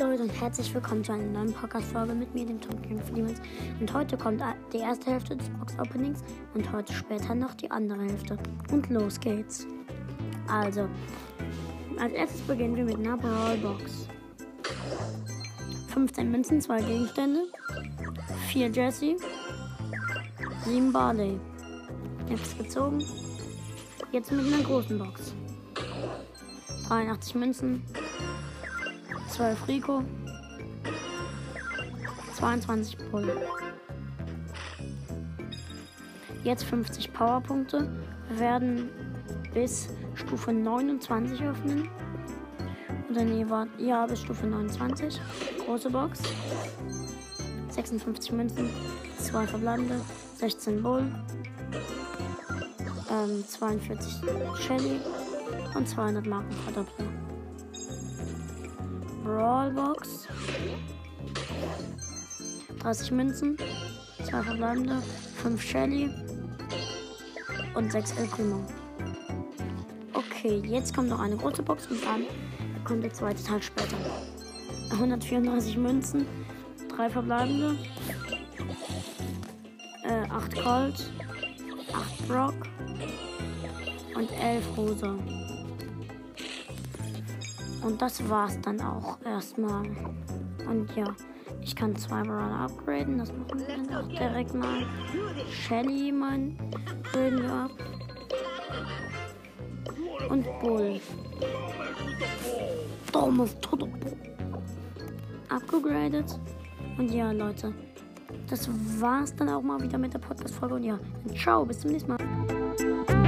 herzlich willkommen zu einer neuen Podcast-Folge mit mir, dem Tom King Demons. Und heute kommt die erste Hälfte des Box-Openings und heute später noch die andere Hälfte. Und los geht's. Also, als erstes beginnen wir mit einer Brawl-Box. 15 Münzen, 2 Gegenstände, 4 Jesse, 7 Barley. Jetzt gezogen. Jetzt mit einer großen Box. 83 Münzen, 12 Rico, 22 Bull. Jetzt 50 Powerpunkte. Wir werden bis Stufe 29 öffnen. Oder nee, warte, ja, bis Stufe 29. Große Box. 56 Münzen, 2 verbleibende, 16 Bull, ähm, 42 Shelly und 200 Marken Verdoppler. Brawlbox. 30 Münzen, 2 verbleibende, 5 Shelly und 6 El Primo. Okay, jetzt kommt noch eine große Box und dann kommt der zweite Teil später. 134 Münzen, 3 verbleibende, äh, 8 Colt, 8 Brock und 11 Rosa. Und das war's dann auch erstmal. Und ja, ich kann zwei Brawler upgraden. Das machen wir dann auch direkt mal. Shelly, mein, graden wir ab. Und Bull. Dummes Toto. Abgegradet. Und ja, Leute. Das war's dann auch mal wieder mit der Podcast-Folge. Und ja, ciao, bis zum nächsten Mal.